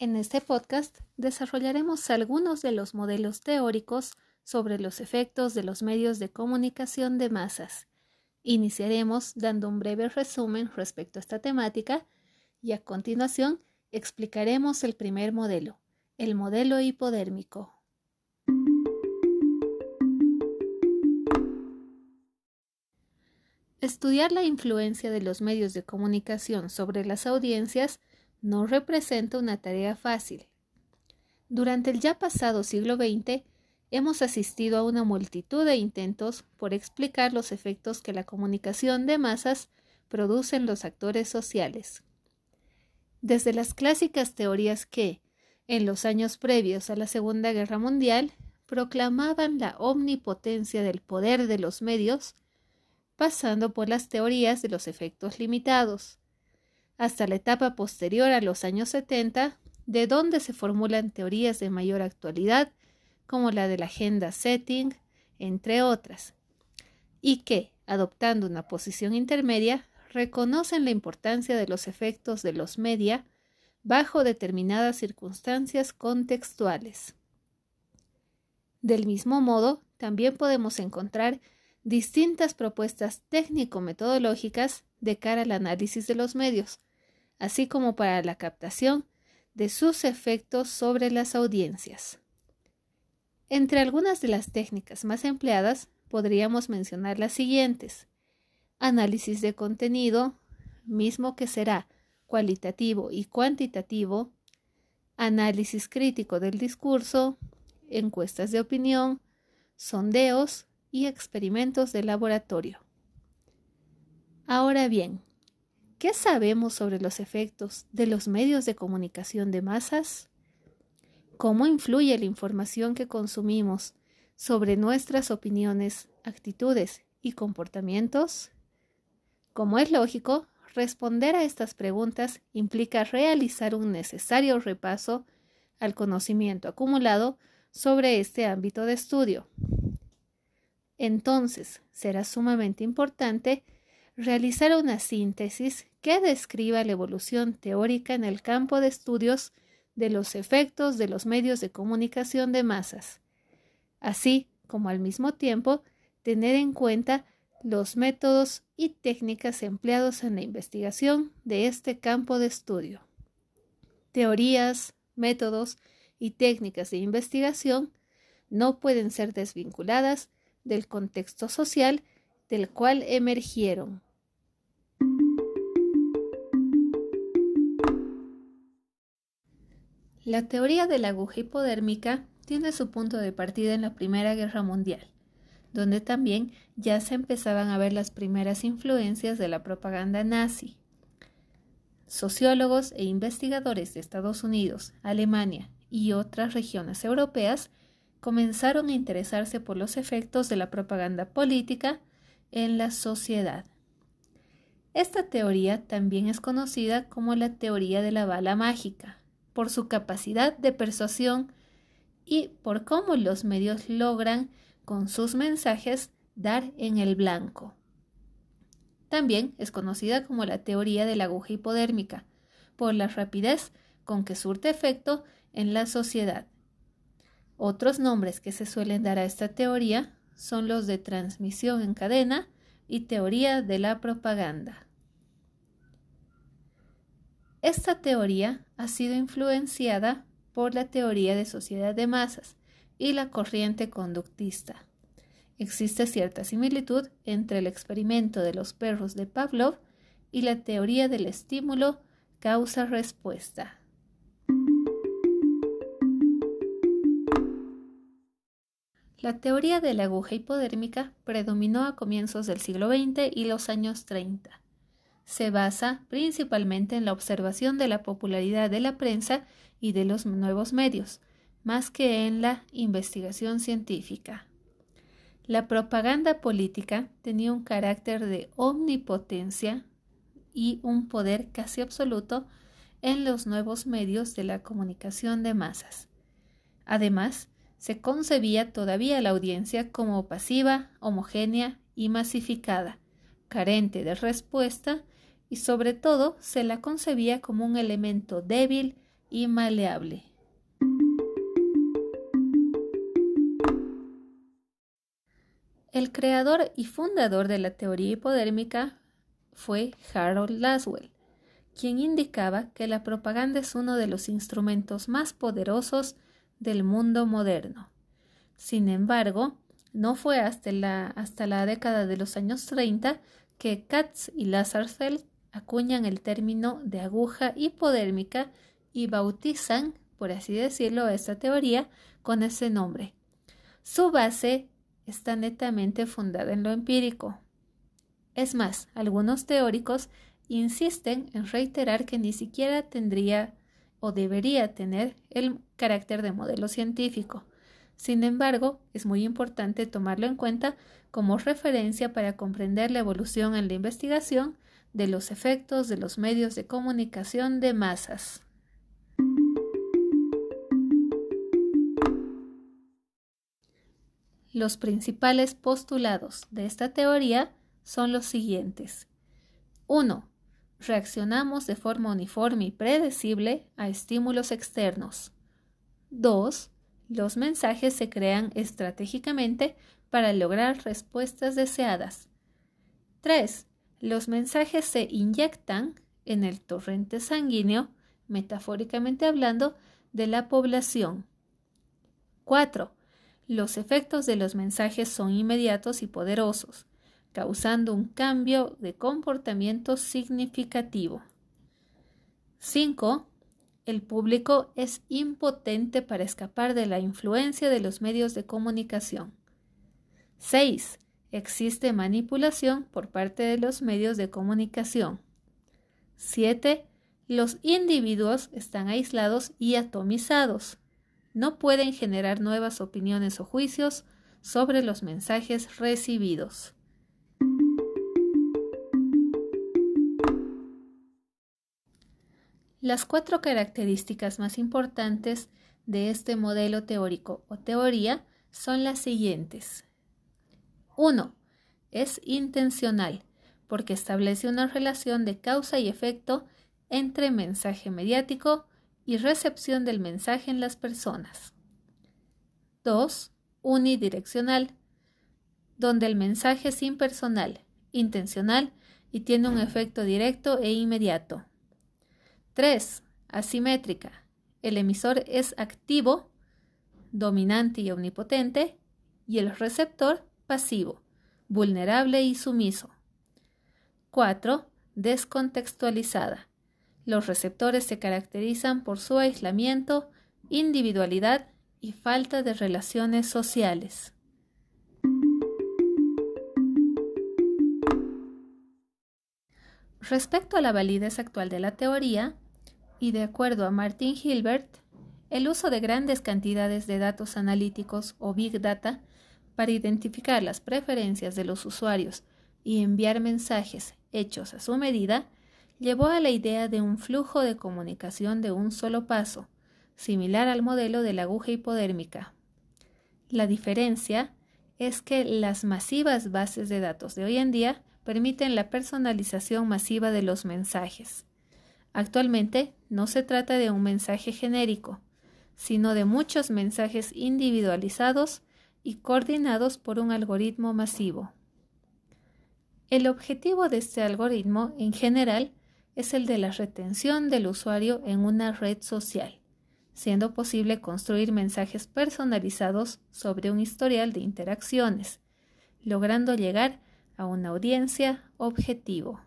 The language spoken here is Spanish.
En este podcast desarrollaremos algunos de los modelos teóricos sobre los efectos de los medios de comunicación de masas. Iniciaremos dando un breve resumen respecto a esta temática y a continuación explicaremos el primer modelo, el modelo hipodérmico. Estudiar la influencia de los medios de comunicación sobre las audiencias no representa una tarea fácil. Durante el ya pasado siglo XX, hemos asistido a una multitud de intentos por explicar los efectos que la comunicación de masas produce en los actores sociales. Desde las clásicas teorías que, en los años previos a la Segunda Guerra Mundial, proclamaban la omnipotencia del poder de los medios, pasando por las teorías de los efectos limitados, hasta la etapa posterior a los años 70, de donde se formulan teorías de mayor actualidad, como la de la agenda setting, entre otras, y que, adoptando una posición intermedia, reconocen la importancia de los efectos de los media bajo determinadas circunstancias contextuales. Del mismo modo, también podemos encontrar distintas propuestas técnico-metodológicas de cara al análisis de los medios, así como para la captación de sus efectos sobre las audiencias. Entre algunas de las técnicas más empleadas podríamos mencionar las siguientes. Análisis de contenido, mismo que será cualitativo y cuantitativo, análisis crítico del discurso, encuestas de opinión, sondeos y experimentos de laboratorio. Ahora bien, ¿Qué sabemos sobre los efectos de los medios de comunicación de masas? ¿Cómo influye la información que consumimos sobre nuestras opiniones, actitudes y comportamientos? Como es lógico, responder a estas preguntas implica realizar un necesario repaso al conocimiento acumulado sobre este ámbito de estudio. Entonces, será sumamente importante realizar una síntesis que describa la evolución teórica en el campo de estudios de los efectos de los medios de comunicación de masas, así como al mismo tiempo tener en cuenta los métodos y técnicas empleados en la investigación de este campo de estudio. Teorías, métodos y técnicas de investigación no pueden ser desvinculadas del contexto social del cual emergieron. La teoría de la aguja hipodérmica tiene su punto de partida en la Primera Guerra Mundial, donde también ya se empezaban a ver las primeras influencias de la propaganda nazi. Sociólogos e investigadores de Estados Unidos, Alemania y otras regiones europeas comenzaron a interesarse por los efectos de la propaganda política en la sociedad. Esta teoría también es conocida como la teoría de la bala mágica por su capacidad de persuasión y por cómo los medios logran con sus mensajes dar en el blanco. También es conocida como la teoría de la aguja hipodérmica, por la rapidez con que surte efecto en la sociedad. Otros nombres que se suelen dar a esta teoría son los de transmisión en cadena y teoría de la propaganda. Esta teoría ha sido influenciada por la teoría de sociedad de masas y la corriente conductista. Existe cierta similitud entre el experimento de los perros de Pavlov y la teoría del estímulo causa-respuesta. La teoría de la aguja hipodérmica predominó a comienzos del siglo XX y los años 30 se basa principalmente en la observación de la popularidad de la prensa y de los nuevos medios, más que en la investigación científica. La propaganda política tenía un carácter de omnipotencia y un poder casi absoluto en los nuevos medios de la comunicación de masas. Además, se concebía todavía la audiencia como pasiva, homogénea y masificada, carente de respuesta y sobre todo se la concebía como un elemento débil, y maleable. El creador y fundador de la teoría hipodérmica fue Harold Laswell, quien indicaba que la propaganda es uno de los instrumentos más poderosos del mundo moderno. Sin embargo, no fue hasta la, hasta la década de los años 30 que Katz y Lazarfeld acuñan el término de aguja hipodérmica y bautizan, por así decirlo, esta teoría con ese nombre. Su base está netamente fundada en lo empírico. Es más, algunos teóricos insisten en reiterar que ni siquiera tendría o debería tener el carácter de modelo científico. Sin embargo, es muy importante tomarlo en cuenta como referencia para comprender la evolución en la investigación de los efectos de los medios de comunicación de masas. Los principales postulados de esta teoría son los siguientes. 1. Reaccionamos de forma uniforme y predecible a estímulos externos. 2. Los mensajes se crean estratégicamente para lograr respuestas deseadas. 3. Los mensajes se inyectan en el torrente sanguíneo, metafóricamente hablando, de la población. 4. Los efectos de los mensajes son inmediatos y poderosos, causando un cambio de comportamiento significativo. 5. El público es impotente para escapar de la influencia de los medios de comunicación. 6. Existe manipulación por parte de los medios de comunicación. 7. Los individuos están aislados y atomizados no pueden generar nuevas opiniones o juicios sobre los mensajes recibidos. Las cuatro características más importantes de este modelo teórico o teoría son las siguientes. 1. Es intencional, porque establece una relación de causa y efecto entre mensaje mediático y recepción del mensaje en las personas. 2. Unidireccional, donde el mensaje es impersonal, intencional y tiene un efecto directo e inmediato. 3. Asimétrica. El emisor es activo, dominante y omnipotente, y el receptor pasivo, vulnerable y sumiso. 4. Descontextualizada. Los receptores se caracterizan por su aislamiento, individualidad y falta de relaciones sociales. Respecto a la validez actual de la teoría, y de acuerdo a Martin Hilbert, el uso de grandes cantidades de datos analíticos o Big Data para identificar las preferencias de los usuarios y enviar mensajes hechos a su medida llevó a la idea de un flujo de comunicación de un solo paso, similar al modelo de la aguja hipodérmica. La diferencia es que las masivas bases de datos de hoy en día permiten la personalización masiva de los mensajes. Actualmente no se trata de un mensaje genérico, sino de muchos mensajes individualizados y coordinados por un algoritmo masivo. El objetivo de este algoritmo, en general, es el de la retención del usuario en una red social, siendo posible construir mensajes personalizados sobre un historial de interacciones, logrando llegar a una audiencia objetivo.